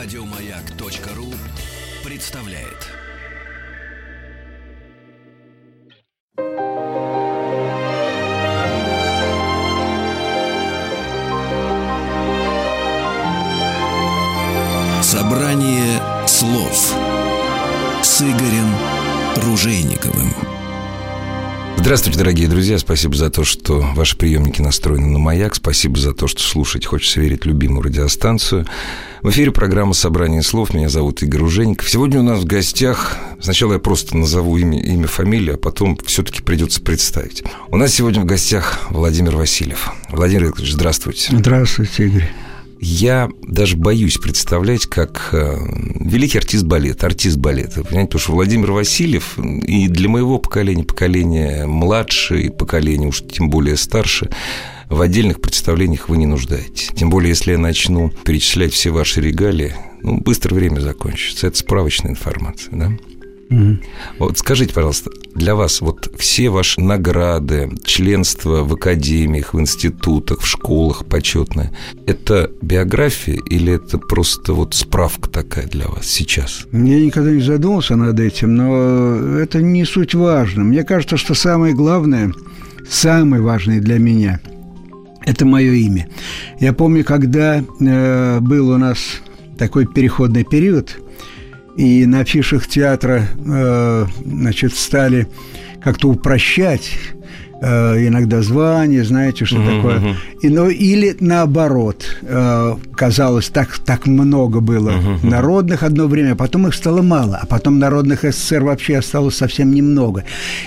Радиомаяк.ру представляет. Собрание слов с Игорем Ружейниковым. Здравствуйте, дорогие друзья. Спасибо за то, что ваши приемники настроены на маяк. Спасибо за то, что слушаете. Хочется верить любимую радиостанцию. В эфире программа «Собрание слов». Меня зовут Игорь Ужеников. Сегодня у нас в гостях... Сначала я просто назову имя, имя фамилию, а потом все-таки придется представить. У нас сегодня в гостях Владимир Васильев. Владимир Викторович, здравствуйте. Здравствуйте, Игорь. Я даже боюсь представлять, как э, великий артист балета, артист балета, понимаете, потому что Владимир Васильев и для моего поколения, поколения младше и поколения уж тем более старше, в отдельных представлениях вы не нуждаетесь. Тем более, если я начну перечислять все ваши регалии, ну, быстро время закончится. Это справочная информация, да? Mm-hmm. Вот скажите, пожалуйста, для вас вот все ваши награды, членство в академиях, в институтах, в школах почетное, это биография или это просто вот справка такая для вас сейчас? Я никогда не задумывался над этим, но это не суть важно. Мне кажется, что самое главное, самое важное для меня – это мое имя. Я помню, когда э, был у нас такой переходный период – и на афишах театра э, значит, стали как-то упрощать иногда звание, знаете, что uh-huh, такое. И, ну, или наоборот, э, казалось, так, так много было uh-huh, народных одно время, а потом их стало мало, а потом народных СССР вообще осталось совсем немного.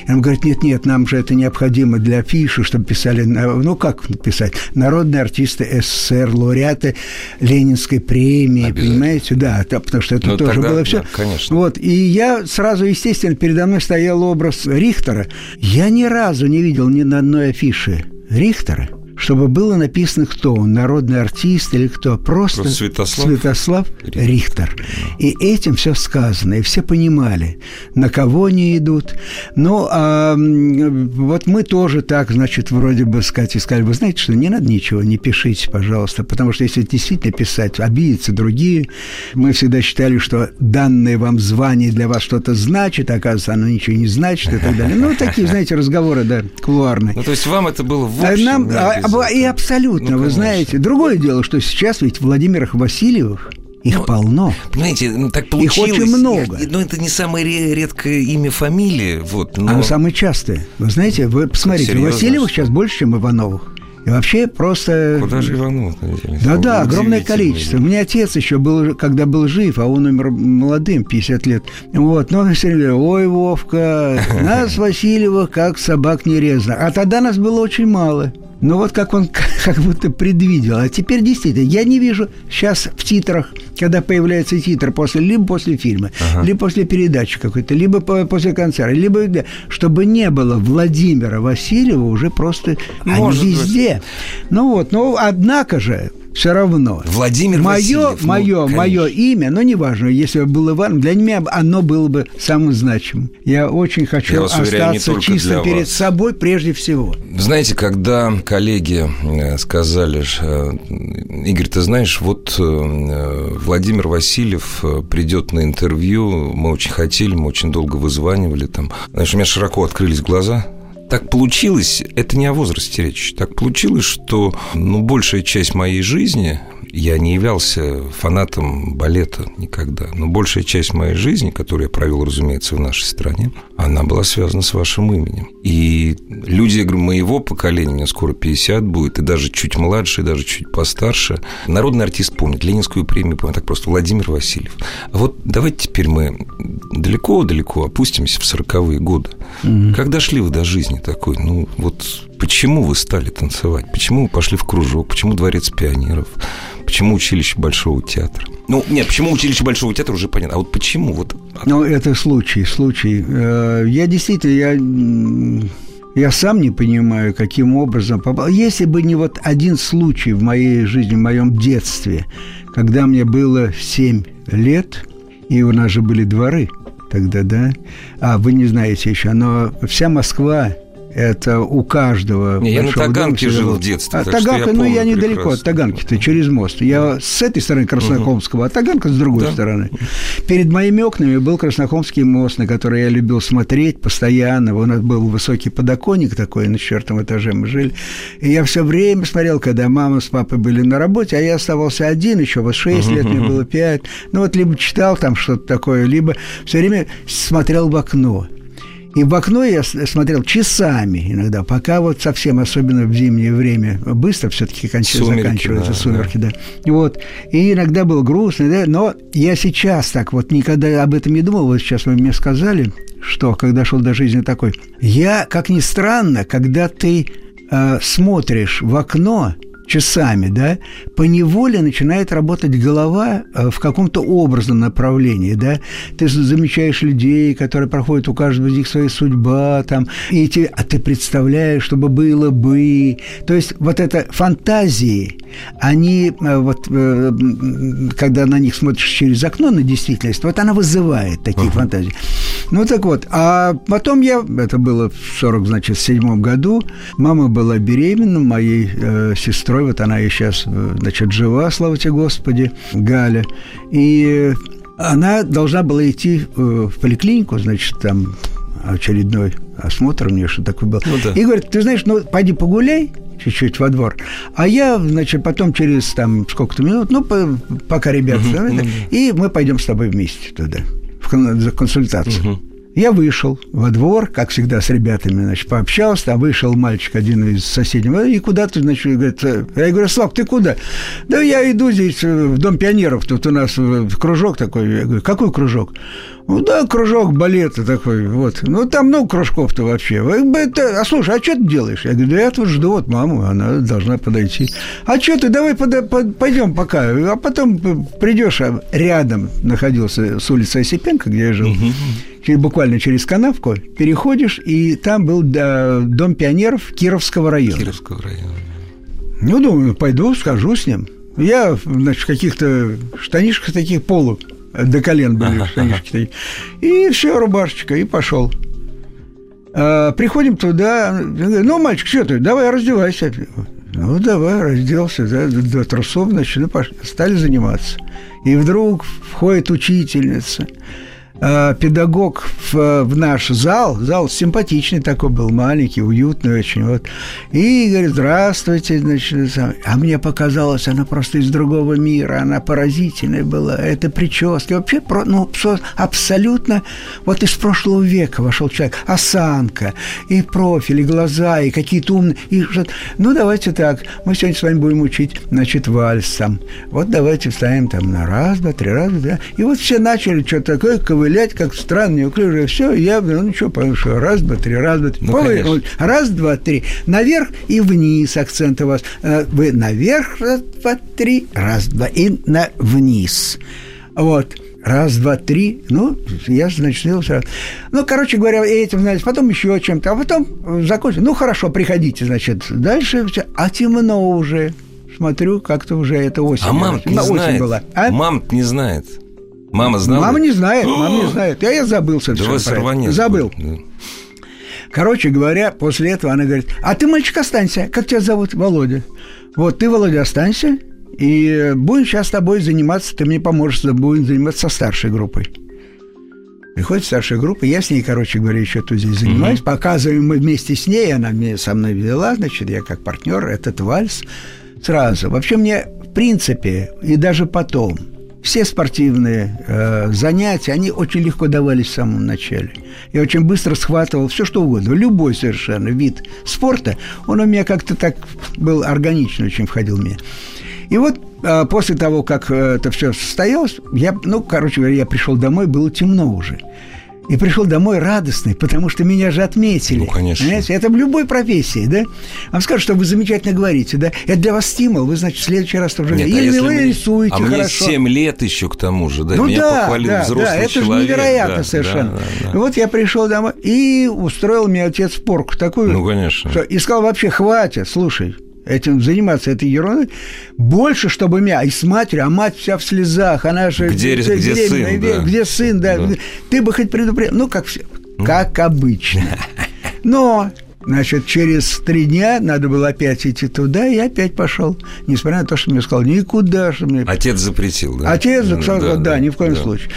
И он говорит, нет-нет, нам же это необходимо для афиши, чтобы писали, ну как писать, народные артисты СССР, лауреаты Ленинской премии, понимаете, да, потому что это ну, тоже тогда, было все. Да, конечно. Вот, и я сразу, естественно, передо мной стоял образ Рихтера. Я ни разу не видел видел ни на одной афише Рихтера – чтобы было написано, кто он, народный артист или кто, просто, просто Святослав, Святослав Рихтер. Рихтер. И этим все сказано, и все понимали, на кого они идут. Ну, а вот мы тоже так, значит, вроде бы сказать, искали, вы знаете, что не надо ничего, не пишите, пожалуйста, потому что если действительно писать, обидятся другие. Мы всегда считали, что данное вам звание для вас что-то значит, а оказывается, оно ничего не значит и так далее. Ну, такие, знаете, разговоры, да, кулуарные. Ну, то есть вам это было в общем, Нам, да, а, и абсолютно, ну, вы знаете. Другое дело, что сейчас ведь Владимирах Васильевых их ну, полно. Понимаете, ну, так получилось. Их очень много. Но ну, это не самое редкое имя фамилии. Вот, но... Оно самое частое. Вы знаете, вы посмотрите, Серьезно? Васильевых сейчас больше, чем Ивановых. И вообще просто... Куда же Иванов? Да-да, огромное количество. У меня отец еще был, когда был жив, а он умер молодым, 50 лет. Вот, но он все время ой, Вовка, нас, Васильева, как собак не резано. А тогда нас было очень мало. Ну вот как он как будто предвидел. А теперь действительно, я не вижу сейчас в титрах, когда появляется титр после, либо после фильма, ага. либо после передачи какой-то, либо после концерта, либо чтобы не было Владимира Васильева уже просто Может они везде. Быть. Ну вот, но однако же все равно. Владимир мое, Васильев. Мое, ну, мое имя, но неважно, если бы был Иван, для меня оно было бы самым значимым. Я очень хочу Я остаться уверяю, чисто перед вас. собой прежде всего. Знаете, когда коллеги э, сказали, э, Игорь, ты знаешь, вот э, Владимир Васильев придет на интервью, мы очень хотели, мы очень долго вызванивали там. Знаешь, у меня широко открылись глаза, так получилось, это не о возрасте речь, так получилось, что ну, большая часть моей жизни я не являлся фанатом балета никогда, но большая часть моей жизни, которую я провел, разумеется, в нашей стране, она была связана с вашим именем. И люди, я говорю, моего поколения, мне скоро 50 будет, и даже чуть младше, и даже чуть постарше, народный артист помнит, Ленинскую премию помнит, так просто Владимир Васильев. А вот давайте теперь мы далеко-далеко опустимся в 40-е годы. Mm-hmm. Как дошли вы до жизни такой? Ну, вот почему вы стали танцевать? Почему вы пошли в кружок? Почему дворец пионеров? Почему училище Большого театра? Ну, нет, почему училище Большого театра уже понятно. А вот почему? Вот... Ну, это случай, случай. Э, я действительно, я я сам не понимаю, каким образом попал. Если бы не вот один случай в моей жизни, в моем детстве, когда мне было 7 лет, и у нас же были дворы тогда, да? А, вы не знаете еще, но вся Москва Это у каждого. Не, я на Таганке дома, жил в детстве. А Таганка, ну я недалеко прекрасно. от Таганки-то, через мост. Я с этой стороны Краснохомского, угу. а Таганка с другой да. стороны. Перед моими окнами был Краснохомский мост, на который я любил смотреть постоянно. У нас был высокий подоконник такой, на четвертом этаже мы жили. И я все время смотрел, когда мама с папой были на работе, а я оставался один еще, вот 6 угу. лет, мне было 5. Ну вот либо читал там что-то такое, либо все время смотрел в окно. И в окно я смотрел часами иногда, пока вот совсем, особенно в зимнее время, быстро все-таки заканчиваются да, сумерки, да. да. Вот, и иногда было грустно, да, но я сейчас так вот никогда об этом не думал, вот сейчас вы мне сказали, что когда шел до жизни такой, я, как ни странно, когда ты э, смотришь в окно, часами, да, по неволе начинает работать голова э, в каком-то образном направлении, да. Ты замечаешь людей, которые проходят у каждого из них своя судьба, там, и эти, а ты представляешь, чтобы было бы. То есть вот это фантазии, они э, вот, э, когда на них смотришь через окно на действительность, вот она вызывает такие uh-huh. фантазии. Ну так вот, а потом я, это было в 40, значит, седьмом году, мама была беременна моей э, сестрой, вот она и сейчас, э, значит, жива, слава тебе Господи, Галя, и она должна была идти в поликлинику, значит, там очередной осмотр у нее, что такое был. Ну, да. И говорит, ты знаешь, ну, пойди погуляй, чуть-чуть во двор. А я, значит, потом через там сколько-то минут, ну, по, пока ребята, uh-huh, uh-huh. и мы пойдем с тобой вместе туда, в, за консультацию. Uh-huh. Я вышел во двор, как всегда, с ребятами, значит, пообщался, там вышел мальчик один из соседей, и куда ты, значит, говорит, я говорю, Слав, ты куда? Да я иду здесь в Дом пионеров, тут у нас кружок такой. Я говорю, какой кружок? Ну да, кружок балета такой, вот. Ну там много кружков-то вообще. Это, а слушай, а что ты делаешь? Я говорю, да я тут жду вот маму, она должна подойти. А что ты, давай под, под, пойдем пока, а потом придешь, а рядом находился с улицы Осипенко, где я жил. Угу. Буквально через канавку переходишь, и там был да, дом пионеров Кировского района. Кировского района. Ну, думаю, пойду, скажу с ним. Я, значит, в каких-то штанишках таких полу до колен были ага, штанишки ага. И все, рубашечка, и пошел. А, приходим туда, ну, мальчик, что ты, давай раздевайся. Ну, давай, разделся, да, до трусов, значит, ну, пошли, стали заниматься. И вдруг входит учительница – Э, педагог в, в наш зал, зал симпатичный такой был, маленький, уютный очень, вот, и говорит, здравствуйте, значит, а мне показалось, она просто из другого мира, она поразительная была, это прическа, вообще, ну, абсолютно, вот из прошлого века вошел человек, осанка, и профиль, и глаза, и какие-то умные, и ну, давайте так, мы сегодня с вами будем учить, значит, вальс там, вот давайте вставим там на раз, два, три раза, да, и вот все начали что-то такое ковылять, ковылять, как странно, неуклюже, все, я, ну, ничего, потому что раз, два, три, раз, два, три, ну, Повы, раз, два, три, наверх и вниз акцент у вас. Э, вы наверх, раз, два, три, раз, два, и на вниз. Вот. Раз, два, три. Ну, я, значит, сразу. Ну, короче говоря, этим занялись, потом еще чем-то, а потом закончили. Ну, хорошо, приходите, значит, дальше. А темно уже. Смотрю, как-то уже это осень. А мама не знает. Была. А? Мама не знает. Мама знала? Мама не знает, мама не знает. Я, я забыл совершенно. Да Забыл. Да. Короче говоря, после этого она говорит, а ты, мальчик, останься. Как тебя зовут? Володя. Вот, ты, Володя, останься, и будем сейчас с тобой заниматься, ты мне поможешь, будем заниматься со старшей группой. Приходит старшая группа, я с ней, короче говоря, еще тут здесь занимаюсь, mm показываем мы вместе с ней, она мне со мной вела, значит, я как партнер, этот вальс сразу. Вообще мне, в принципе, и даже потом – все спортивные э, занятия, они очень легко давались в самом начале. Я очень быстро схватывал все, что угодно. Любой совершенно вид спорта, он у меня как-то так был органично очень входил в меня. И вот э, после того, как э, это все состоялось, я, ну, короче говоря, я пришел домой, было темно уже и пришел домой радостный, потому что меня же отметили. Ну, конечно. Понимаете? Это в любой профессии, да? Вам скажут, что вы замечательно говорите, да? Это для вас стимул, вы, значит, в следующий раз тоже... Нет, Или а вы мне... рисуете а хорошо. мне 7 лет еще к тому же, да? Ну меня да, похвалил да, взрослый да, это человек. же невероятно да, совершенно. Да, да, да. вот я пришел домой, и устроил мне отец порку такую. Ну, конечно. Что, и сказал, вообще, хватит, слушай, этим заниматься этой ерундой, больше, чтобы меня, и с матерью, а мать вся в слезах, она же... Где, где, где сын, да. Где сын, да. да. Ты бы хоть предупредил, ну, как все, как обычно. Но Значит, через три дня надо было опять идти туда, и опять пошел. Несмотря на то, что мне сказал, никуда же мне... Отец запретил, да? Отец сказал, да, да, да, ни в коем да. случае.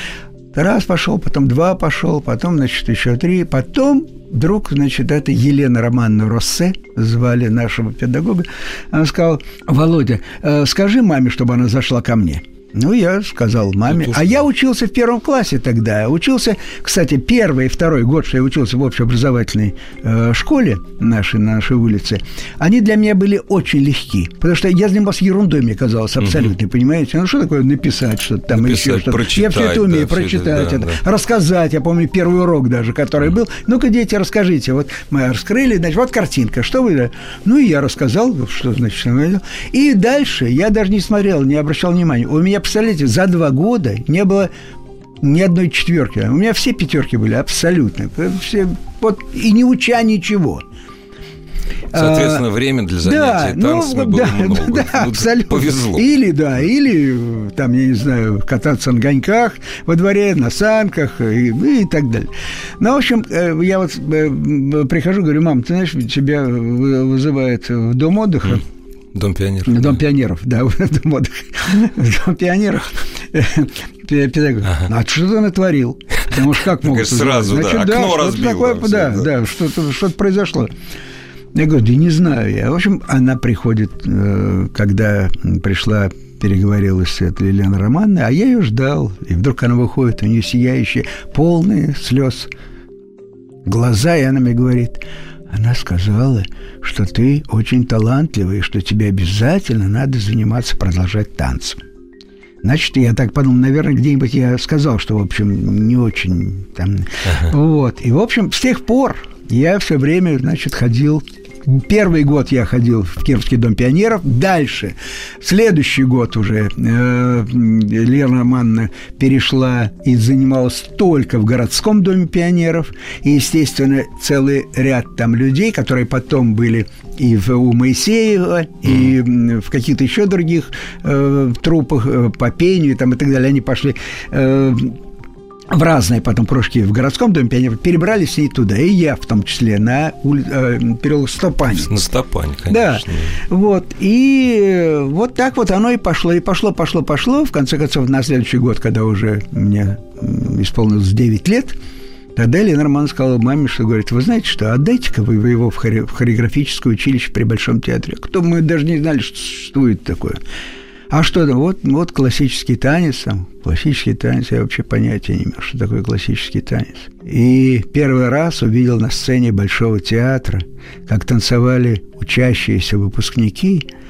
Раз пошел, потом два пошел, потом, значит, еще три. Потом вдруг, значит, это Елена Романовна Россе, звали нашего педагога, она сказала, Володя, э, скажи маме, чтобы она зашла ко мне. Ну, я сказал маме. А я учился в первом классе тогда. Учился, кстати, первый и второй год, что я учился в общеобразовательной э, школе нашей, на нашей улице, они для меня были очень легки. Потому что я занимался ерундой, мне казалось, абсолютно, угу. понимаете? Ну, что такое написать что-то там написать, еще что-то? Я все это умею, да, прочитать это, да, да. рассказать. Я помню первый урок даже, который был. Ну-ка, дети, расскажите. Вот мы раскрыли, значит, вот картинка. Что вы? Ну, и я рассказал, что значит. И дальше я даже не смотрел, не обращал внимания. У меня представляете, за два года не было ни одной четверки. У меня все пятерки были абсолютно. Все, вот, и не уча ничего. Соответственно, а, время для занятий да, танцами ну, было да, много. Да, ну, абсолютно. Повезло. Или, да, или, там, я не знаю, кататься на гоньках во дворе, на санках и, и так далее. Ну, в общем, э, я вот э, прихожу, говорю, мам, ты знаешь, тебя вызывает в дом отдыха. Mm Дом пионеров. Дом да. пионеров, да, Дом, Дом пионеров. Педагог. Ага. А что ты натворил? Потому что как могут Сразу, Значит, да, да, окно разбил. Такое, да, да, да, что-то что произошло. Я говорю, да не знаю я. В общем, она приходит, э, когда пришла переговорила с этой Еленой Романовной, а я ее ждал. И вдруг она выходит, у нее сияющие, полные слез глаза, и она мне говорит, она сказала, что ты очень талантливый, что тебе обязательно надо заниматься, продолжать танцем. Значит, я так подумал, наверное, где-нибудь я сказал, что, в общем, не очень там... Ага. Вот. И, в общем, с тех пор я все время, значит, ходил Первый год я ходил в Кировский дом пионеров. Дальше, следующий год уже э, Лена Романовна перешла и занималась только в городском доме пионеров. И, естественно, целый ряд там людей, которые потом были и в, у Моисеева, и в каких-то еще других э, трупах э, по пению там, и так далее. Они пошли э, в разные потом кружки в городском доме пионеров, перебрались с ней туда, и я в том числе, на ули... э, переулок Стопань. На Стопань, конечно. Да, вот, и вот так вот оно и пошло, и пошло, пошло, пошло, в конце концов, на следующий год, когда уже мне исполнилось 9 лет, Тогда Лена Роман сказала маме, что говорит, вы знаете что, отдайте-ка вы его в, хореографическое училище при Большом театре. Кто мы даже не знали, что существует такое. А что? Вот, вот классический танец, там, классический танец, я вообще понятия не имел, что такое классический танец. И первый раз увидел на сцене Большого театра, как танцевали учащиеся выпускники –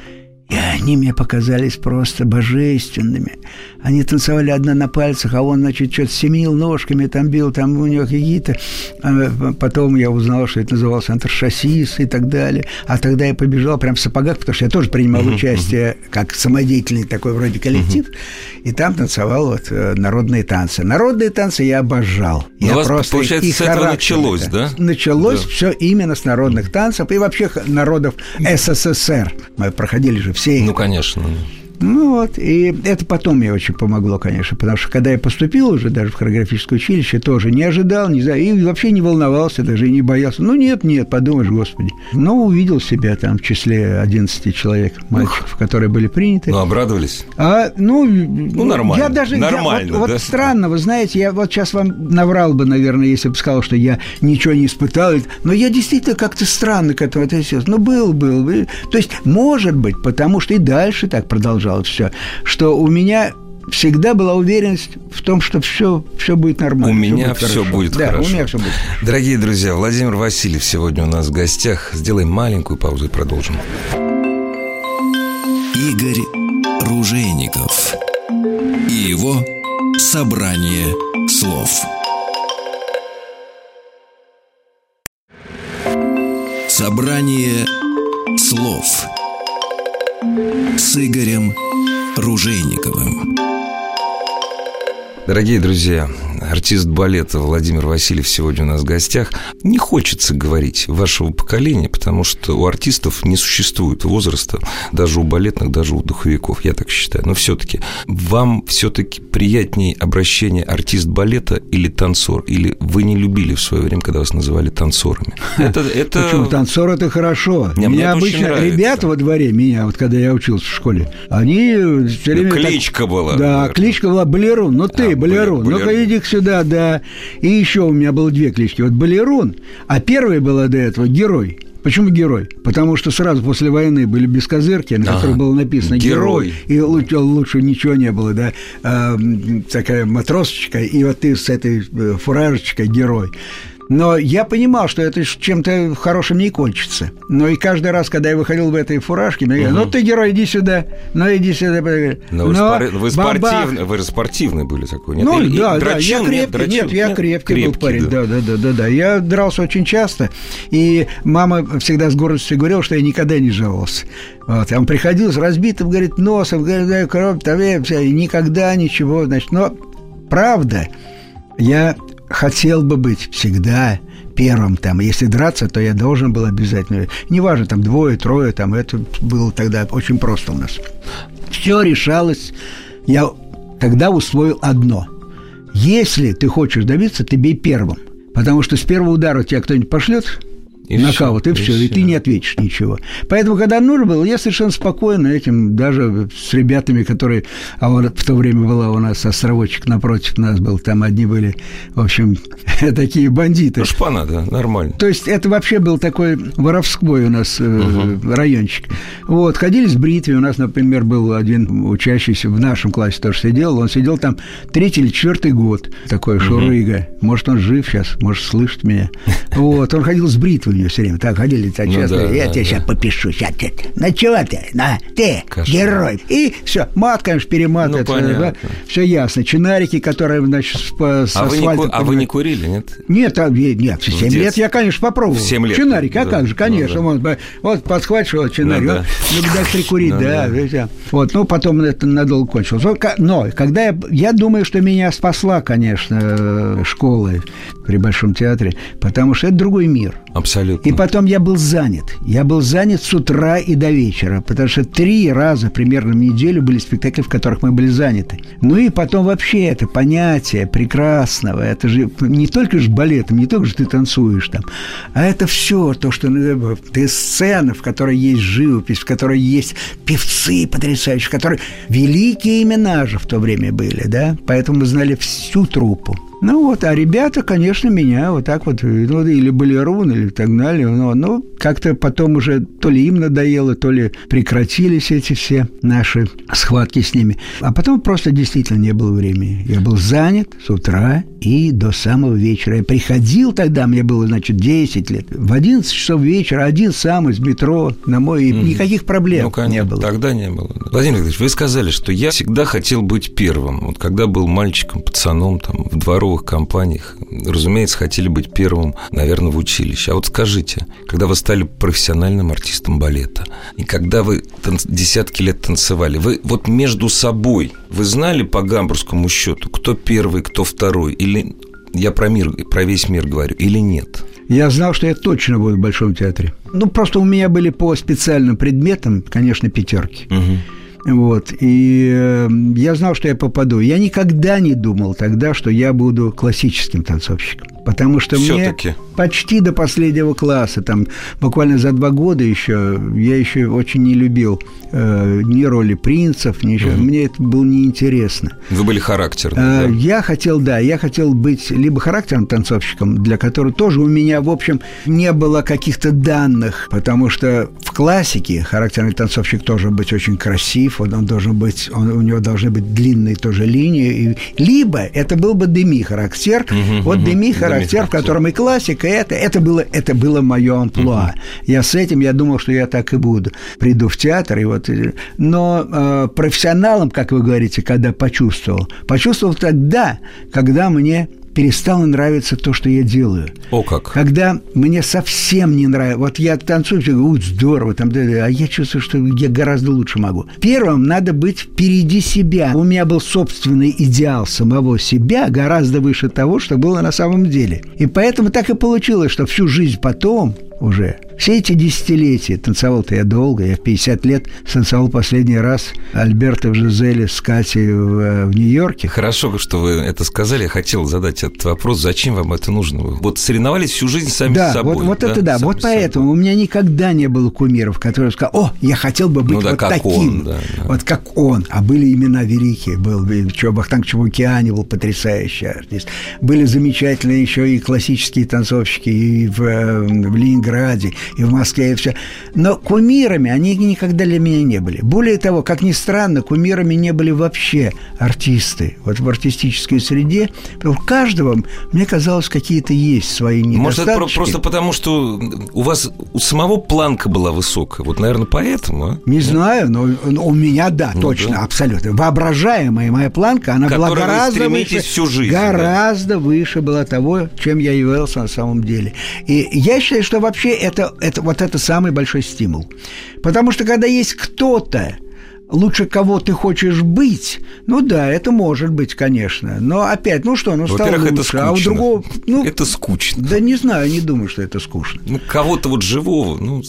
и они мне показались просто божественными. Они танцевали одна на пальцах, а он, значит, что-то семенил ножками, там бил, там у него какие-то... А потом я узнал, что это назывался антрашасис и так далее. А тогда я побежал прям в сапогах, потому что я тоже принимал uh-huh, участие uh-huh. как самодеятельный такой вроде коллектив. Uh-huh. И там танцевал вот э, народные танцы. Народные танцы я обожал. Ну, я у вас, просто получается, с этого началось, да? Началось да. все именно с народных танцев и вообще народов СССР. Мы проходили же все Ну, конечно. Ну вот, и это потом мне очень помогло, конечно, потому что когда я поступил уже даже в хореографическое училище, тоже не ожидал, не знаю, и вообще не волновался, даже и не боялся. Ну нет, нет, подумаешь, господи. Но увидел себя там в числе 11 человек, мальчиков, Ух. которые были приняты. Ну, обрадовались? А, ну, ну, нормально. Я даже, нормально, я, вот, да? вот странно, вы знаете, я вот сейчас вам наврал бы, наверное, если бы сказал, что я ничего не испытал, но я действительно как-то странно к этому относился. Ну, был, был. То есть, может быть, потому что и дальше так продолжалось все, что у меня всегда была уверенность в том, что все, все будет нормально. У меня все хорошо. будет да, хорошо. У меня все будет Дорогие друзья, Владимир Васильев сегодня у нас в гостях. Сделаем маленькую паузу и продолжим. Игорь Ружейников и его собрание слов. Собрание слов с Игорем Ружейниковым. Дорогие друзья, артист балета Владимир Васильев сегодня у нас в гостях. Не хочется говорить вашего поколения, потому что у артистов не существует возраста, даже у балетных, даже у духовиков, я так считаю. Но все-таки вам все-таки приятнее обращение артист балета или танцор? Или вы не любили в свое время, когда вас называли танцорами? Это, это... Почему? Танцор – это хорошо. Не, меня обычно ребята во дворе, меня, вот когда я учился в школе, они все время... Ну, кличка так... была. Да, наверное. кличка была Балерун. Ну, ты, а, Балерун. Ну-ка, иди сюда, да. И еще у меня было две клички. Вот Балерун, а первая была до этого Герой. Почему герой? Потому что сразу после войны были бескозырки, на которых было написано «Герой», герой и лучше, лучше ничего не было, да, а, такая матросочка, и вот ты с этой э, фуражечкой «Герой». Но я понимал, что это чем-то хорошим не кончится. Но и каждый раз, когда я выходил в этой фуражке, мне говорят, ну ты, герой, иди сюда, ну иди сюда. Но, Но вы, вы, спортивный, вы спортивный были такой, нет? Ну, Или, да, дрочил, да, я крепкий, нет, нет, я крепкий, крепкий был парень, да. да, да, да, да. Я дрался очень часто, и мама всегда с гордостью говорила, что я никогда не жаловался. Вот, он приходил с разбитым, говорит, носом, говорит, кровь, там, и никогда ничего, значит, но правда, я хотел бы быть всегда первым там. Если драться, то я должен был обязательно. Неважно, там двое, трое, там это было тогда очень просто у нас. Все решалось. Я тогда усвоил одно. Если ты хочешь добиться, ты бей первым. Потому что с первого удара тебя кто-нибудь пошлет, и нокаут, все, и, и все, и ты не ответишь ничего. Поэтому, когда нужно было, я совершенно спокойно этим, даже с ребятами, которые... А вот в то время была у нас островочек напротив нас был, там одни были, в общем, такие бандиты. Ну, шпана, да, нормально. То есть это вообще был такой воровской у нас угу. райончик. Вот, ходили с бритвой, у нас, например, был один учащийся в нашем классе тоже сидел, он сидел там третий или четвертый год, такой угу. шурыга. Может, он жив сейчас, может, слышит меня. Вот, он ходил с бритвой нее все время. Так ходили, так ну, часто. Да, я да, тебе да. сейчас попишу. Сейчас ты. Ну чего ты? На, ты, Кошмар. герой. И все, мат, конечно, перематывает. Ну, да, все ясно. Чинарики, которые, значит, с, с а, вы не, а вы не курили, нет? Нет, а, нет, в 7 лет я, конечно, попробовал. В 7 лет? Чинарик, а как же, конечно. Ну, да. Вот, вот подхватишь вот чинарик, ну, да. ну, дай прикурить, ну, да. да. Вот, ну, потом это надолго кончилось. Но, когда я, я думаю, что меня спасла, конечно, школа при Большом театре, потому что это другой мир. Абсолютно. И потом я был занят. Я был занят с утра и до вечера, потому что три раза примерно в неделю были спектакли, в которых мы были заняты. Ну и потом вообще это понятие прекрасного, это же не только же балетом, не только же ты танцуешь там, а это все то, что ну, ты сцена, в которой есть живопись, в которой есть певцы потрясающие, которые великие имена же в то время были, да, поэтому мы знали всю труппу. Ну вот, а ребята, конечно, меня вот так вот, ну, или балерун, или так далее. Но, ну, как-то потом уже то ли им надоело, то ли прекратились эти все наши схватки с ними. А потом просто действительно не было времени. Я был занят с утра и до самого вечера. Я приходил тогда, мне было, значит, 10 лет. В 11 часов вечера один сам из метро на мой... Mm. Никаких проблем ну, конечно, не было. Тогда не было. Владимир Викторович, вы сказали, что я всегда хотел быть первым. Вот когда был мальчиком, пацаном, там, в дворовых компаниях, разумеется, хотели быть первым, наверное, в училище. А вот скажите, когда вы стали профессиональным артистом балета, и когда вы танц... десятки лет танцевали, вы вот между собой, вы знали по гамбургскому счету, кто первый, кто второй, или я про мир, про весь мир говорю, или нет? Я знал, что я точно буду в Большом театре. Ну, просто у меня были по специальным предметам, конечно, пятерки. Угу. Вот. И э, я знал, что я попаду. Я никогда не думал тогда, что я буду классическим танцовщиком. Потому что Всё-таки. мне почти до последнего класса, там буквально за два года еще, я еще очень не любил э, ни роли принцев, ничего. Угу. Мне это было неинтересно. Вы были характерным, э, да? Я хотел, да, я хотел быть либо характерным танцовщиком, для которого тоже у меня, в общем, не было каких-то данных, потому что в классике характерный танцовщик тоже быть очень красив, он, он должен быть, он, у него должны быть длинные тоже линии, и, либо это был бы деми характер, угу, вот угу. деми характер в котором и классика, и это, это было, это было мое амплуа. Угу. Я с этим, я думал, что я так и буду. Приду в театр, и вот... Но э, профессионалом, как вы говорите, когда почувствовал, почувствовал тогда, когда мне перестало нравиться то, что я делаю. О как. Когда мне совсем не нравится, вот я танцую, все говорю, здорово, там, да, да, а я чувствую, что я гораздо лучше могу. Первым надо быть впереди себя. У меня был собственный идеал самого себя гораздо выше того, что было на самом деле. И поэтому так и получилось, что всю жизнь потом уже. Все эти десятилетия танцевал-то я долго. Я в 50 лет танцевал последний раз Альберта в Жизеле с Катей в, э, в Нью-Йорке. Хорошо, что вы это сказали. Я хотел задать этот вопрос. Зачем вам это нужно? Вы вот соревновались всю жизнь сами да, с собой. Вот, вот да, это да. Вот поэтому собой. у меня никогда не было кумиров, которые сказали, о, я хотел бы быть ну, да, вот как таким. Он, да, да. Вот как он. А были имена великие. Был Бахтанг Чебукиани был потрясающий артист. Были замечательные еще и классические танцовщики и в, э, в Ленинграде, и в Москве, и все. Но кумирами они никогда для меня не были. Более того, как ни странно, кумирами не были вообще артисты. Вот в артистической среде у каждого, мне казалось, какие-то есть свои недостатки. Может, это просто потому, что у вас у самого планка была высокая. Вот, наверное, поэтому, а? Не знаю, но, у меня, да, ну, точно, да. абсолютно. Воображаемая моя планка, она была гораздо выше. всю жизнь. Гораздо да? выше была того, чем я являлся на самом деле. И я считаю, что вообще это, это, вот это самый большой стимул. Потому что когда есть кто-то, лучше кого ты хочешь быть, ну да, это может быть, конечно. Но опять, ну что, ну стало лучше, это скучно. а у другого... Ну, это скучно. Да не знаю, не думаю, что это скучно. Ну, кого-то вот живого, ну...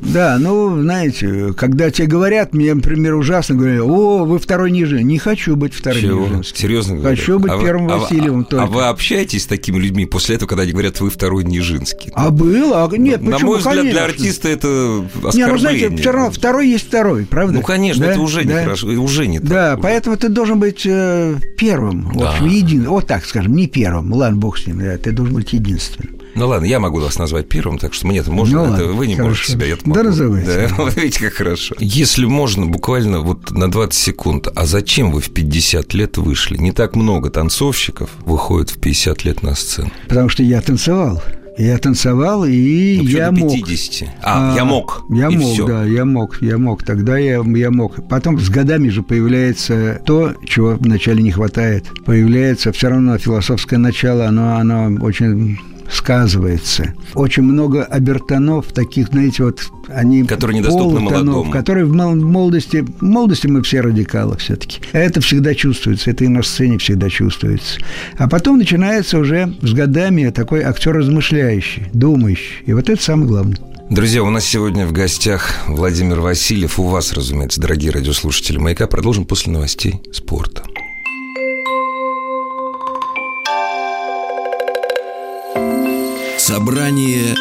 Да, ну, знаете, когда тебе говорят, мне, например, ужасно говорят, о, вы второй Нижин. Не хочу быть вторым Чего? Нижинским. Серьезно говорю? Хочу быть а первым вы, Васильевым а, только. А вы общаетесь с такими людьми после этого, когда они говорят, вы второй Нижинский? А было? А, нет, На почему? мой взгляд, конечно. для артиста это оскорбление. Не, ну, знаете, равно второй есть второй, правда? Ну, конечно, да? это уже да? нехорошо, уже не так. Да, уже. поэтому ты должен быть э, первым, Да. в общем, един, вот так скажем, не первым, ладно, бог с ним, да, ты должен быть единственным. Ну ладно, я могу вас назвать первым, так что мне-то можно, Ну это ладно, вы не хорошо. можете себя, я Да называйте. Да, вот видите, как хорошо. Если можно, буквально вот на 20 секунд, а зачем вы в 50 лет вышли? Не так много танцовщиков выходит в 50 лет на сцену. Потому что я танцевал. Я танцевал, и Ну, я мог. 50? А, я мог. Я и мог, всё. да, я мог, я мог. Тогда я, я мог. Потом с годами же появляется то, чего вначале не хватает. Появляется все равно философское начало, оно, оно очень сказывается. Очень много обертонов, таких, знаете, вот они... Которые недоступны полутонов, молодому. Которые в мол- молодости... В молодости мы все радикалы все-таки. Это всегда чувствуется, это и на сцене всегда чувствуется. А потом начинается уже с годами такой актер размышляющий, думающий. И вот это самое главное. Друзья, у нас сегодня в гостях Владимир Васильев. У вас, разумеется, дорогие радиослушатели «Маяка». Продолжим после новостей спорта. Собрание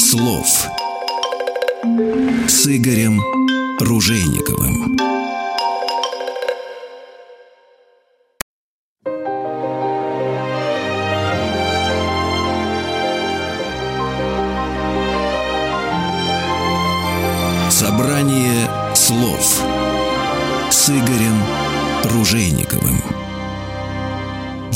слов с Игорем Ружейниковым.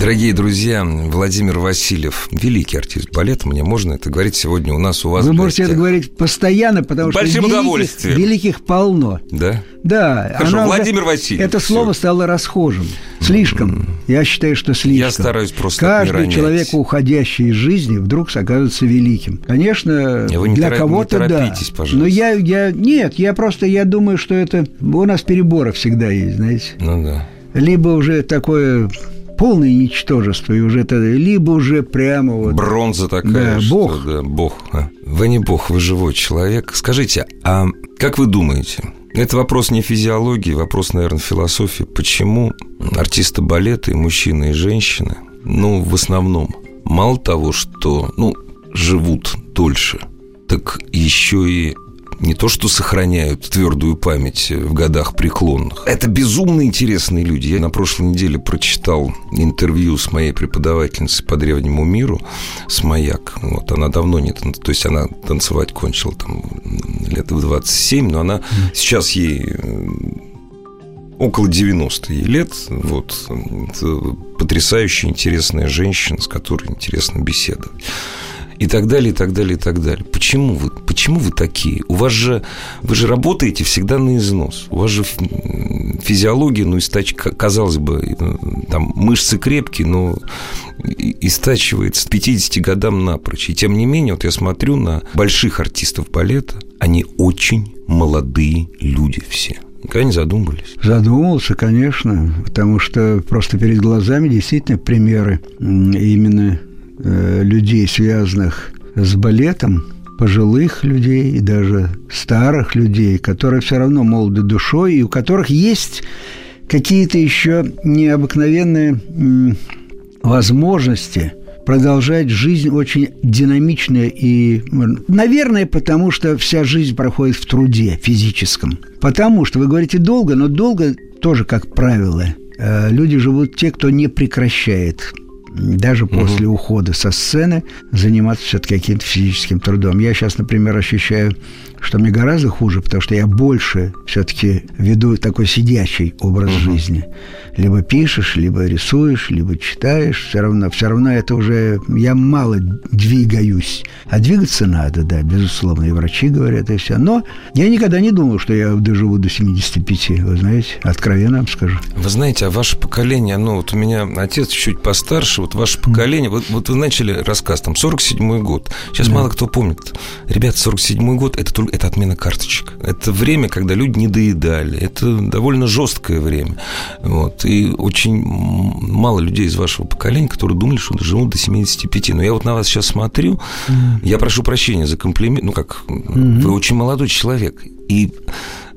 Дорогие друзья, Владимир Васильев, великий артист балета, мне можно это говорить сегодня у нас, у вас Вы можете это говорить постоянно, потому Большим что великих, удовольствием. великих полно. Да? Да, Хорошо, уже- Владимир Васильев, Это всё. слово стало расхожим. Слишком. Я считаю, что слишком. Я стараюсь просто не Каждый человек, уходящий из жизни, вдруг оказывается великим. Конечно, Вы не для не кого-то да. торопитесь, пожалуйста. Но я, я... Нет, я просто я думаю, что это... У нас переборы всегда есть, знаете. Ну да. Либо уже такое полное ничтожество, и уже это, либо уже прямо вот... Бронза такая. Да, что, бог. да, бог. А. Вы не бог, вы живой человек. Скажите, а как вы думаете, это вопрос не физиологии, вопрос, наверное, философии. Почему артисты балета, и мужчины, и женщины, ну, в основном, мало того, что, ну, живут дольше, так еще и не то, что сохраняют твердую память в годах преклонных. Это безумно интересные люди. Я на прошлой неделе прочитал интервью с моей преподавательницей по древнему миру, с Маяк. Вот она давно не танцевала, то есть она танцевать кончила там лет в 27, но она сейчас ей около 90 ей лет. Вот. Это потрясающая, интересная женщина, с которой интересно беседовать и так далее, и так далее, и так далее. Почему вы, почему вы такие? У вас же, вы же работаете всегда на износ. У вас же физиология, ну, истач, казалось бы, э, там мышцы крепкие, но истачивается с 50 годам напрочь. И тем не менее, вот я смотрю на больших артистов балета, они очень молодые люди все. Никогда не задумывались? Задумался, конечно, потому что просто перед глазами действительно примеры именно э, людей, связанных с балетом, пожилых людей и даже старых людей, которые все равно молоды душой и у которых есть какие-то еще необыкновенные возможности продолжать жизнь очень динамичная и, наверное, потому что вся жизнь проходит в труде физическом. Потому что вы говорите долго, но долго тоже, как правило, э, люди живут те, кто не прекращает даже угу. после ухода со сцены заниматься все-таки каким-то физическим трудом. Я сейчас, например, ощущаю что мне гораздо хуже, потому что я больше все-таки веду такой сидячий образ угу. жизни. Либо пишешь, либо рисуешь, либо читаешь, все равно, все равно это уже я мало двигаюсь. А двигаться надо, да, безусловно, и врачи говорят, и все. Но я никогда не думал, что я доживу до 75, вы знаете, откровенно вам скажу. Вы знаете, а ваше поколение, ну вот у меня отец чуть постарше, вот ваше поколение, вот, вот вы начали рассказ, там, 47-й год. Сейчас да. мало кто помнит. Ребят, 47-й год, это только это отмена карточек. Это время, когда люди не доедали. Это довольно жесткое время. Вот. И очень мало людей из вашего поколения, которые думали, что доживут до 75. Но я вот на вас сейчас смотрю, mm. я прошу прощения за комплимент. Ну, как, mm-hmm. вы очень молодой человек. И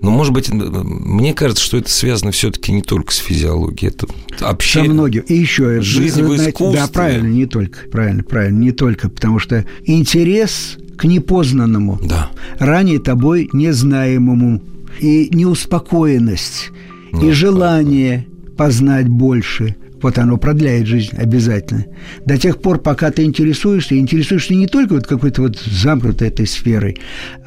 но, может быть, мне кажется, что это связано все-таки не только с физиологией. Это общение. Со многим. И еще жизнь в искусстве. Да, правильно, не только. Правильно, правильно, не только. Потому что интерес к непознанному, да. ранее тобой незнаемому, и неуспокоенность, ну, и желание познать больше – вот оно продляет жизнь обязательно. До тех пор, пока ты интересуешься, интересуешься не только вот какой-то вот замкнутой этой сферой,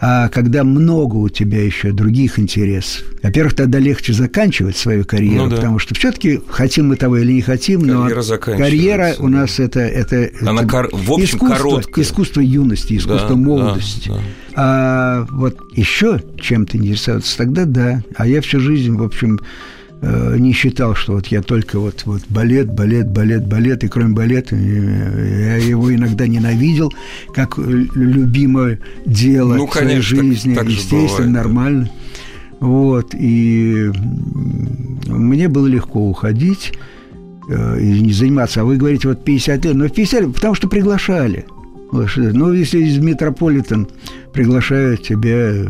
а когда много у тебя еще других интересов. Во-первых, тогда легче заканчивать свою карьеру, ну, да. потому что все-таки хотим мы того или не хотим, но карьера у нас это, это, Она это кор... в общем, искусство, короткая. искусство юности, искусство да, молодости. Да, да. А вот еще чем-то интересоваться, тогда да. А я всю жизнь, в общем, Э, не считал, что вот я только вот, вот балет, балет, балет, балет, и кроме балета я его иногда ненавидел, как любимое дело ну, в своей жизни, так, так естественно, бывает, нормально. Да. Вот, и мне было легко уходить э, и не заниматься. А вы говорите, вот 50 лет, но в 50 лет, потому что приглашали. Ну, если из Метрополитен приглашают тебя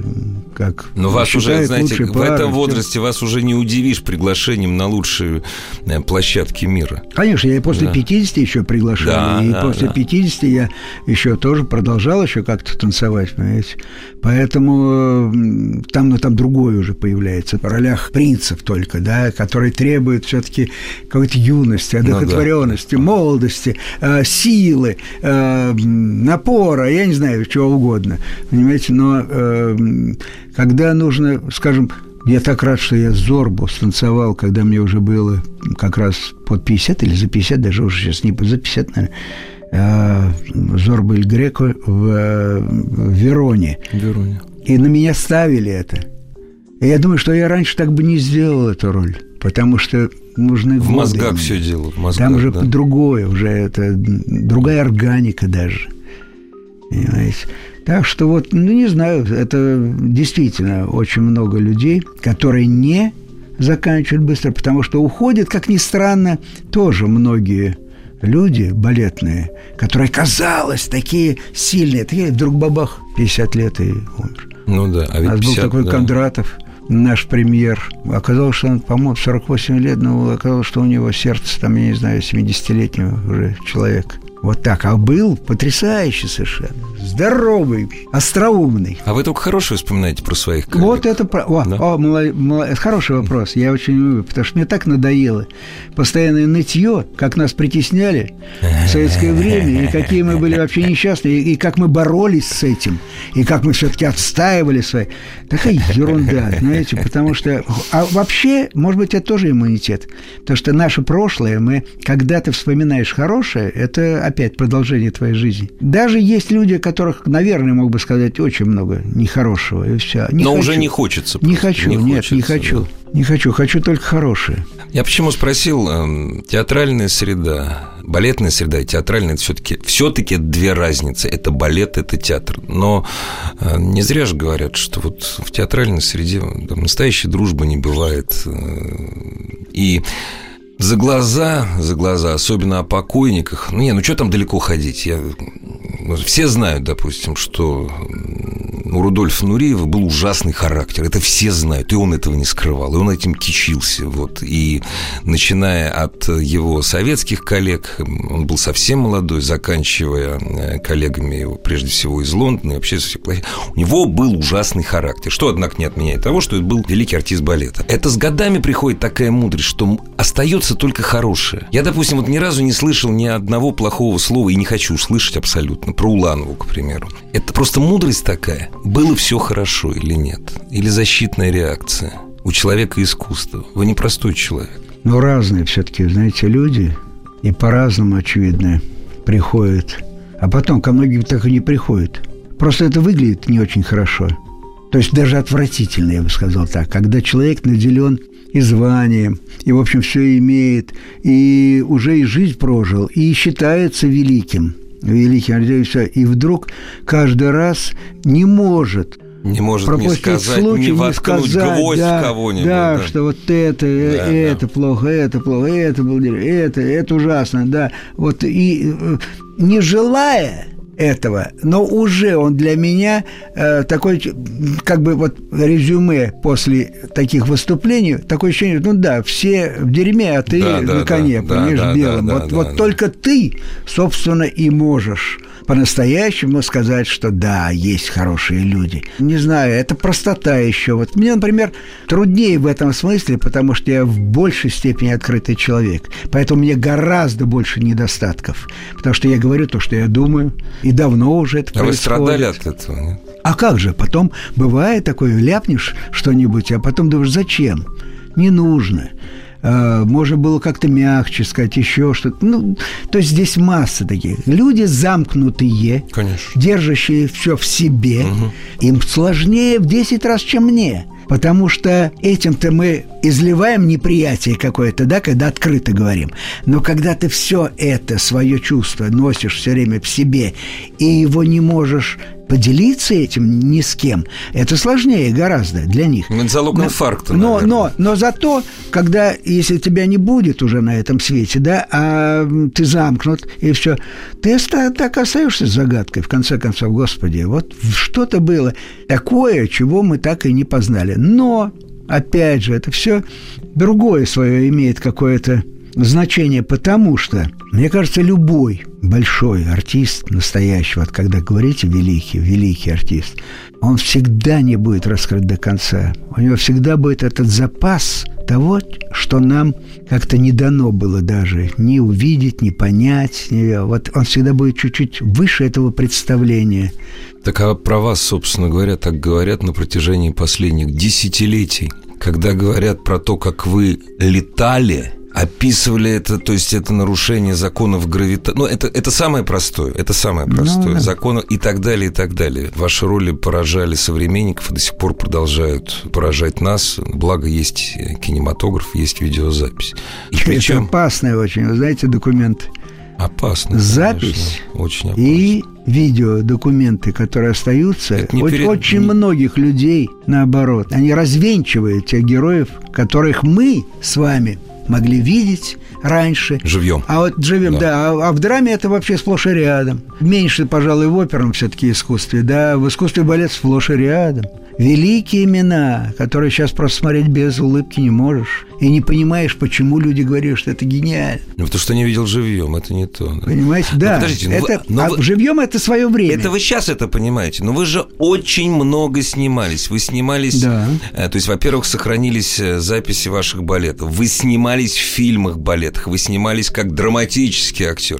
как... Но вас уже, знаете, в пары, этом возрасте все. вас уже не удивишь приглашением на лучшие э, площадки мира. Конечно, я и после да. 50 еще приглашал. Да, и да, после да. 50 я еще тоже продолжал еще как-то танцевать, понимаете. Поэтому там, ну, там другое уже появляется. В ролях принцев только, да, который требует все-таки какой-то юности, одухотворенности, ну, да. молодости, э, силы, э, напора, я не знаю, чего угодно понимаете, но э, когда нужно, скажем, я так рад, что я Зорбу станцевал, когда мне уже было как раз под 50 или за 50, даже уже сейчас не за 50, наверное, а, Зорбу Эль Греко в, в Вероне. Вероне. И на меня ставили это. И я думаю, что я раньше так бы не сделал эту роль, потому что нужны В годы. мозгах все дело, в мозгах, Там уже да. другое, уже это другая органика даже. Понимаете? Так что вот, ну не знаю, это действительно очень много людей, которые не заканчивают быстро, потому что уходят, как ни странно, тоже многие люди балетные, которые, казалось, такие сильные, такие вдруг бабах, 50 лет и умер. Ну да, а ведь У нас 50, был такой да. Кондратов, наш премьер. Оказалось, что он, по-моему, 48 лет, но оказалось, что у него сердце, там, я не знаю, 70-летнего уже человека. Вот так. А был потрясающий совершенно. Здоровый, остроумный. А вы только хорошее вспоминаете про своих коллег? Вот это... О, да? о молод... Молод... хороший вопрос. Я очень люблю, потому что мне так надоело. Постоянное нытье, как нас притесняли в советское время, и какие мы были вообще несчастные, и как мы боролись с этим, и как мы все-таки отстаивали свои... Такая ерунда, знаете, потому что... А вообще, может быть, это тоже иммунитет. Потому что наше прошлое, мы, когда ты вспоминаешь хорошее, это опять продолжение твоей жизни. Даже есть люди, которых, наверное, мог бы сказать очень много нехорошего, и все. Не Но хочу. уже не хочется. Не хочу, не нет, хочется, не хочу. Да. Не хочу, хочу только хорошее. Я почему спросил, эм, театральная среда, балетная среда и театральная, это все-таки все-таки две разницы. Это балет, это театр. Но э, не зря же говорят, что вот в театральной среде там, настоящей дружбы не бывает. Э, и за глаза, за глаза, особенно о покойниках. Ну, не, ну что там далеко ходить? Я, ну, все знают, допустим, что у Рудольфа Нуриева был ужасный характер. Это все знают, и он этого не скрывал, и он этим кичился. Вот. И начиная от его советских коллег, он был совсем молодой, заканчивая э, коллегами его, прежде всего, из Лондона, и вообще у него был ужасный характер. Что, однако, не отменяет того, что это был великий артист балета. Это с годами приходит такая мудрость, что остается только хорошее. Я, допустим, вот ни разу не слышал ни одного плохого слова и не хочу слышать абсолютно про Уланову, к примеру. Это просто мудрость такая было все хорошо или нет? Или защитная реакция? У человека искусство. Вы не простой человек. Ну, разные все-таки, знаете, люди. И по-разному, очевидно, приходят. А потом ко многим так и не приходят. Просто это выглядит не очень хорошо. То есть даже отвратительно, я бы сказал так. Когда человек наделен и званием, и, в общем, все имеет, и уже и жизнь прожил, и считается великим – великий Андреевич, и вдруг каждый раз не может не может пропустить не сказать, случай, не воткнуть сказать, гвоздь да, кого-нибудь. Да, да, что вот это, э, да, это да. плохо, это плохо, это было, это, это ужасно, да. Вот и э, не желая этого, но уже он для меня э, такой, как бы вот резюме после таких выступлений, такое ощущение, ну да, все в дерьме, а ты да, на да, коне, да, понимаешь, да, белым. Да, вот да, вот да, только да. ты, собственно, и можешь по-настоящему сказать, что да, есть хорошие люди. Не знаю, это простота еще. Вот мне, например, труднее в этом смысле, потому что я в большей степени открытый человек. Поэтому мне гораздо больше недостатков. Потому что я говорю то, что я думаю, и давно уже это а происходит. вы страдали от этого, нет? А как же? Потом бывает такое, ляпнешь что-нибудь, а потом думаешь, зачем? Не нужно. Э, можно было как-то мягче сказать, еще что-то. Ну, то есть здесь масса таких. Люди замкнутые, Конечно. держащие все в себе. Угу. Им сложнее в 10 раз, чем мне. Потому что этим-то мы изливаем неприятие какое-то, да, когда открыто говорим. Но когда ты все это, свое чувство носишь все время в себе, и его не можешь поделиться этим ни с кем, это сложнее гораздо для них. Это залог но, инфаркта, но, но, но зато, когда, если тебя не будет уже на этом свете, да, а ты замкнут, и все, ты так остаешься загадкой, в конце концов, Господи, вот что-то было такое, чего мы так и не познали. Но, опять же, это все другое свое имеет какое-то значение, потому что, мне кажется, любой большой артист, настоящий, вот когда говорите великий, великий артист, он всегда не будет раскрыт до конца. У него всегда будет этот запас того, что нам как-то не дано было даже ни увидеть, ни понять. Вот он всегда будет чуть-чуть выше этого представления. Так а про вас, собственно говоря, так говорят на протяжении последних десятилетий. Когда говорят про то, как вы летали – описывали это, то есть это нарушение законов гравитации. Ну, это, это самое простое, это самое ну простое. Ну, да. Законы и так далее, и так далее. Ваши роли поражали современников и до сих пор продолжают поражать нас. Благо, есть кинематограф, есть видеозапись. И причем... Это опасный очень, вы знаете, документ. Опасный. Запись конечно. очень опасно. и видео, документы, которые остаются, очень, перед... очень многих людей, наоборот, они развенчивают тех героев, которых мы с вами могли видеть раньше. Живьем. А вот живем, да. да. А, а в драме это вообще сплошь и рядом. Меньше, пожалуй, в оперном все-таки искусстве, да. В искусстве балет сплошь и рядом великие имена, которые сейчас просто смотреть без улыбки не можешь. И не понимаешь, почему люди говорят, что это гениально. Ну, потому что не видел живьем, это не то. Да. Понимаете, да. Но подождите, но это, вы, но а вы, живьем это свое время. Это вы сейчас это понимаете, но вы же очень много снимались. Вы снимались, да. Э, то есть, во-первых, сохранились э, записи ваших балетов. Вы снимались в фильмах балетах, вы снимались как драматический актер.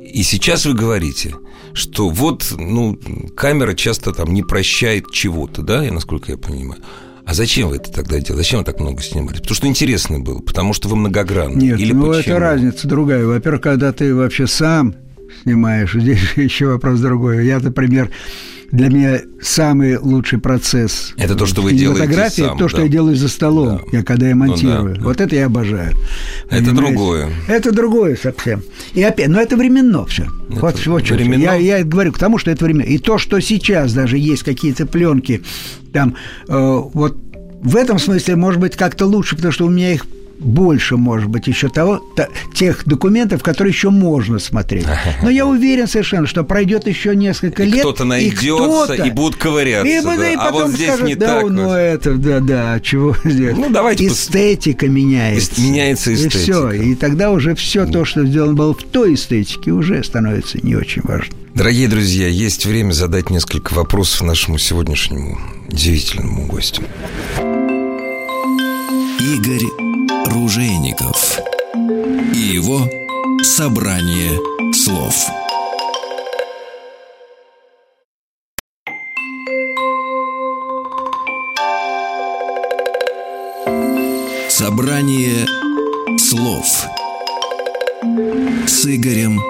И сейчас вы говорите, что вот, ну, камера часто там не прощает чего-то, да, я насколько я понимаю. А зачем вы это тогда делали? Зачем вы так много снимали? Потому что интересно было, потому что вы многогранны. Нет, Или ну почему? это разница другая. Во-первых, когда ты вообще сам снимаешь, здесь еще вопрос другой. Я, например, для меня самый лучший процесс. Это то, что вы делаете сам, то, что да. я делаю за столом, да. я когда я монтирую. Ну, да, вот да. это я обожаю. Это Понимаете? другое. Это другое совсем. И опять, но это временно все. Это вот, вот временно? Я, я говорю к тому, что это временно. И то, что сейчас даже есть какие-то пленки, там, э, вот в этом смысле, может быть, как-то лучше, потому что у меня их больше, может быть, еще того, та, тех документов, которые еще можно смотреть. Но я уверен совершенно, что пройдет еще несколько и лет. Кто-то найдется и, кто и будут ковыряться. И, да. и а вот здесь скажут, не да, так. Ну, вот. это, да, да, чего здесь? Ну, давайте Эстетика пос... меняется. Меняется эстетика. И все. И тогда уже все то, что сделано было в той эстетике, уже становится не очень важно. Дорогие друзья, есть время задать несколько вопросов нашему сегодняшнему удивительному гостю. Игорь Ружейников и его собрание слов. Собрание слов с Игорем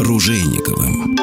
Ружейниковым.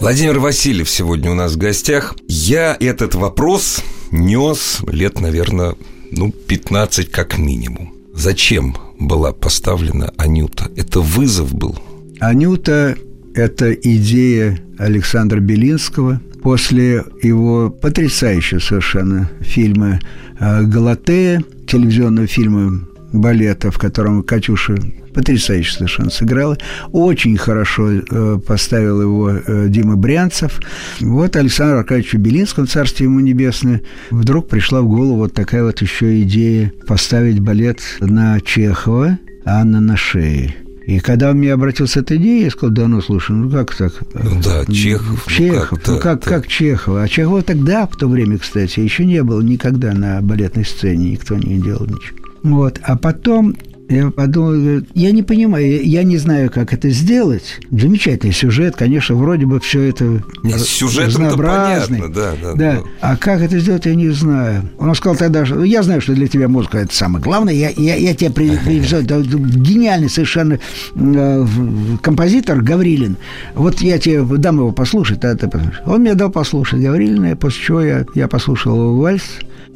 Владимир Васильев сегодня у нас в гостях. Я этот вопрос нес лет, наверное, ну, 15 как минимум. Зачем была поставлена Анюта? Это вызов был? Анюта – это идея Александра Белинского после его потрясающего совершенно фильма э, «Галатея», телевизионного фильма балета, в котором Катюша потрясающе совершенно сыграла. Очень хорошо э, поставил его э, Дима Брянцев. Вот Александру Аркадьевичу Белинскому, царствие ему небесное, вдруг пришла в голову вот такая вот еще идея поставить балет на Чехова, Анна на шее. И когда он мне обратился с этой идеей, я сказал, да ну, слушай, ну как так? Ну да, Чехов. Чехов, ну как, ну, как, как Чехова? А Чехова тогда, в то время, кстати, еще не было никогда на балетной сцене, никто не делал ничего. Вот. А потом я подумал, я не понимаю, я не знаю, как это сделать. Замечательный сюжет, конечно, вроде бы все это Нет, разнообразный. Понятно, да, да, да. А как это сделать, я не знаю. Он сказал тогда, что я знаю, что для тебя музыка это самое главное. Я, я, я тебе привезу гениальный совершенно э, композитор Гаврилин. Вот я тебе дам его послушать. А ты. Он мне дал послушать Гаврилина, после чего я, я послушал его вальс,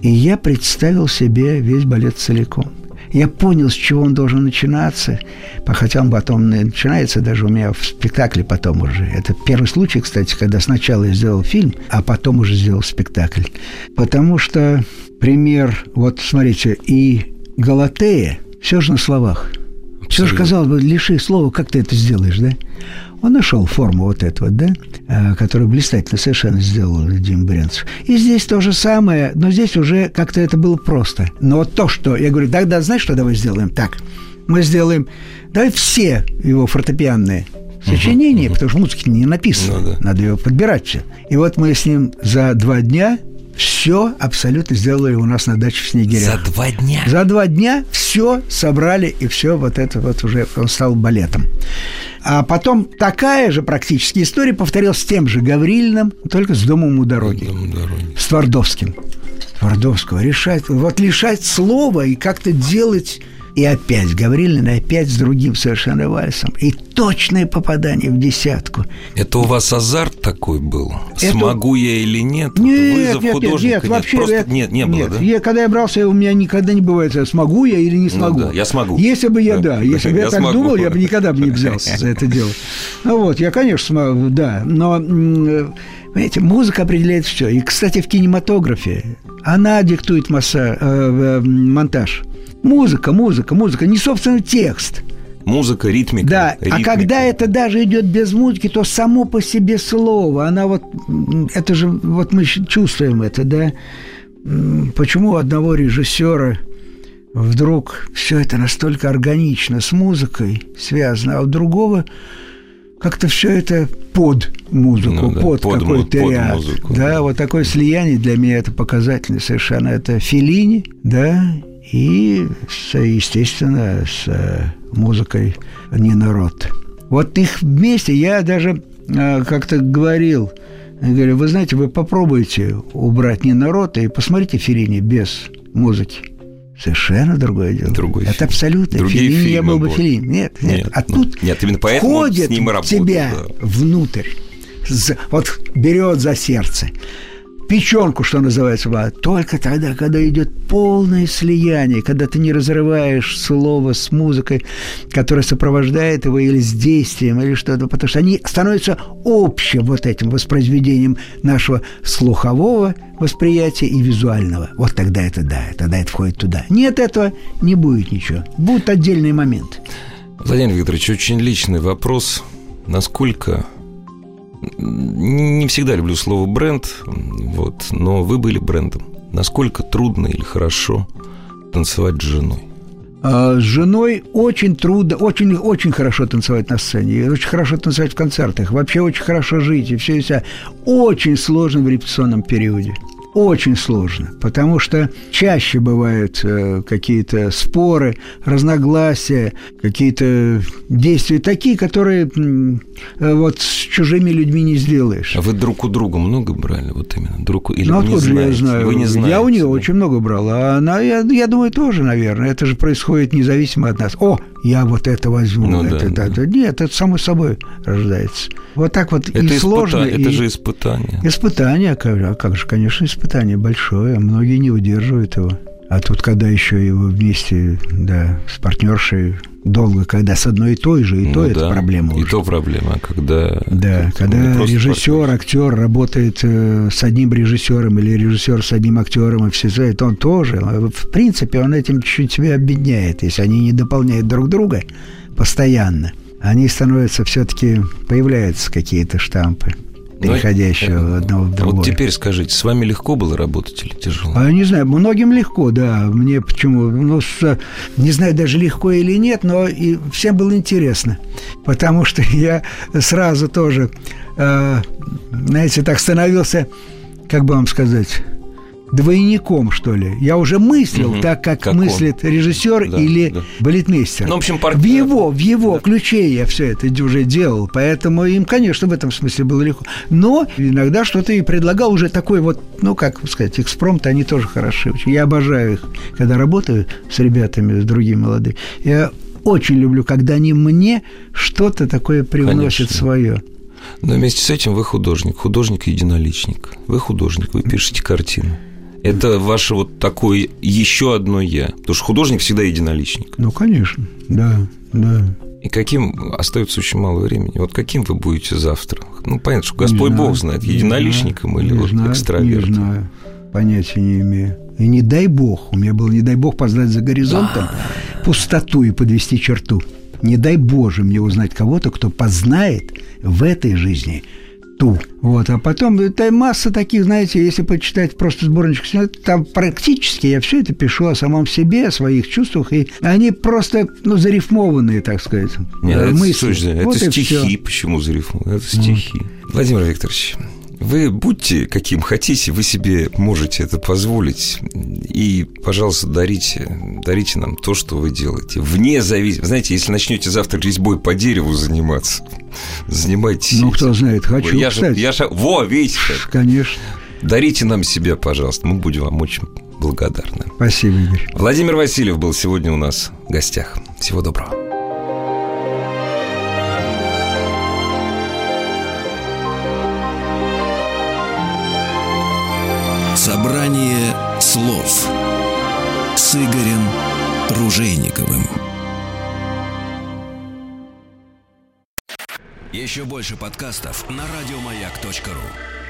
и я представил себе весь балет целиком. Я понял, с чего он должен начинаться, хотя он потом начинается даже у меня в спектакле потом уже. Это первый случай, кстати, когда сначала я сделал фильм, а потом уже сделал спектакль. Потому что пример, вот смотрите, и Галатея, все же на словах. Все же, казалось бы, лиши слова, как ты это сделаешь, да? Он нашел форму вот этого, да, э, которую блистательно совершенно сделал Дим Брянцев. И здесь то же самое, но здесь уже как-то это было просто. Но вот то, что... Я говорю, тогда знаешь, что давай сделаем? Так, мы сделаем... Давай все его фортепианные сочинения, uh-huh, потому что музыки не написано. Ну, да. Надо его подбирать все. И вот мы с ним за два дня все абсолютно сделали у нас на даче в Снегирях. За два дня? За два дня все собрали, и все вот это вот уже он стал балетом. А потом такая же практически история повторилась с тем же Гаврилиным, только с домом у дороги. Дом у дороги. С Твардовским. Твардовского решать, вот лишать слова и как-то делать и опять Гаврилин, и опять с другим совершенно вальсом. И точное попадание в десятку. Это у вас азарт такой был? Это... Смогу я или нет? Нет, Вызов нет, художника? Нет, нет, вообще Просто это... нет, не было, нет. да? Я, когда я брался, у меня никогда не бывает, смогу я или не смогу. Ну, да, я смогу. Если бы я, да, да если бы я, я так смогу. думал, я бы никогда бы не взялся за это дело. Ну вот, я, конечно, смогу, да, но Понимаете, музыка определяет все. И, кстати, в кинематографе она диктует масса, э, монтаж. Музыка, музыка, музыка, не собственно текст. Музыка, ритмика. Да, а ритмика. а когда это даже идет без музыки, то само по себе слово, она вот, это же, вот мы чувствуем это, да. Почему у одного режиссера вдруг все это настолько органично с музыкой связано, а у другого как-то все это под музыку, ну, да, под, под какой-то под ряд. Музыку, да, да, вот такое слияние для меня это показательно совершенно. Это Филини, да, и, с, естественно, с э, музыкой не народ. Вот их вместе я даже э, как-то говорил, я говорю, вы знаете, вы попробуйте убрать не народ и посмотрите Ферини без музыки. Совершенно другое дело. Другой это фильм. абсолютно. Другие Филини я был бы Филини. Нет, нет. нет а ну, тут нет, именно поэтому входит с ним работал, тебя да. внутрь. вот берет за сердце печенку, что называется, только тогда, когда идет полное слияние, когда ты не разрываешь слово с музыкой, которая сопровождает его или с действием, или что-то, потому что они становятся общим вот этим воспроизведением нашего слухового восприятия и визуального. Вот тогда это да, тогда это входит туда. Нет этого, не будет ничего. Будут отдельные моменты. Владимир Викторович, очень личный вопрос. Насколько не всегда люблю слово бренд, вот, но вы были брендом. Насколько трудно или хорошо танцевать с женой? А, с женой очень трудно, очень, очень хорошо танцевать на сцене, очень хорошо танцевать в концертах, вообще очень хорошо жить, и все вся. Очень сложно в репетиционном периоде очень сложно, потому что чаще бывают э, какие-то споры, разногласия, какие-то действия такие, которые э, вот с чужими людьми не сделаешь. А вы друг у друга много брали, вот именно друг или ну, вы не я знаю? Вы не знаете? Я у нее да? очень много брал, а она, я, я думаю, тоже, наверное. Это же происходит независимо от нас. О, я вот это возьму. Ну, это, да, да. Нет, это само собой рождается. Вот так вот это и испыта... сложно. Это и... же испытание. Испытание, а как же, конечно, испытание большое. Многие не удерживают его. А тут, когда еще его вместе, да, с партнершей долго, когда с одной и той же, и ну, то да, это проблема. И уже. то проблема, когда... Да, когда режиссер, актер работает э, с одним режиссером или режиссер с одним актером, и все это он тоже. В принципе, он этим чуть-чуть себя объединяет, если они не дополняют друг друга постоянно. Они становятся все-таки, появляются какие-то штампы переходящего Но, одного в другое. Вот теперь скажите, с вами легко было работать или тяжело? А, не знаю, многим легко, да. Мне почему? Ну, с, не знаю, даже легко или нет, но и всем было интересно. Потому что я сразу тоже, э, знаете, так становился, как бы вам сказать двойником, что ли. Я уже мыслил угу. так, как, как мыслит он. режиссер да, или да. балетмейстер. Ну, в общем, партнер. В его, в его да. ключе я все это уже делал, поэтому им, конечно, в этом смысле было легко. Но иногда что-то и предлагал уже такой вот, ну, как сказать, экспромт, они тоже хороши. Я обожаю их, когда работаю с ребятами, с другими молодыми. Я очень люблю, когда они мне что-то такое привносят Конечно. свое. Но вместе с этим вы художник, художник-единоличник. Вы художник, вы пишете картину. Это ваше вот такое еще одно я. Потому что художник всегда единоличник. Ну, конечно, да, да. И каким остается очень мало времени. Вот каким вы будете завтра? Ну, понятно, что Господь не Бог знает, единоличником знаю, или вот знаю, экстравертом. Не знаю, понятия не имею. И не дай Бог, у меня было не дай Бог познать за горизонтом пустоту и подвести черту. Не дай Боже мне узнать кого-то, кто познает в этой жизни – ту. Вот. А потом это масса таких, знаете, если почитать просто сборничек, там практически я все это пишу о самом себе, о своих чувствах, и они просто, ну, зарифмованные, так сказать, Нет, э, мысли. Это, вот это стихи, почему зарифмованные? Это стихи. Вот. Владимир Викторович, вы будьте каким хотите, вы себе можете это позволить. И, пожалуйста, дарите, дарите нам то, что вы делаете. Вне зависимости. Знаете, если начнете завтра резьбой по дереву заниматься, занимайтесь. Ну, кто знает, хочу, я кстати. Же, я же, во, видите как. Конечно. Дарите нам себя, пожалуйста. Мы будем вам очень благодарны. Спасибо, Игорь. Владимир Васильев был сегодня у нас в гостях. Всего доброго. Собрание слов с Игорем Ружейниковым. Еще больше подкастов на радиомаяк.ру.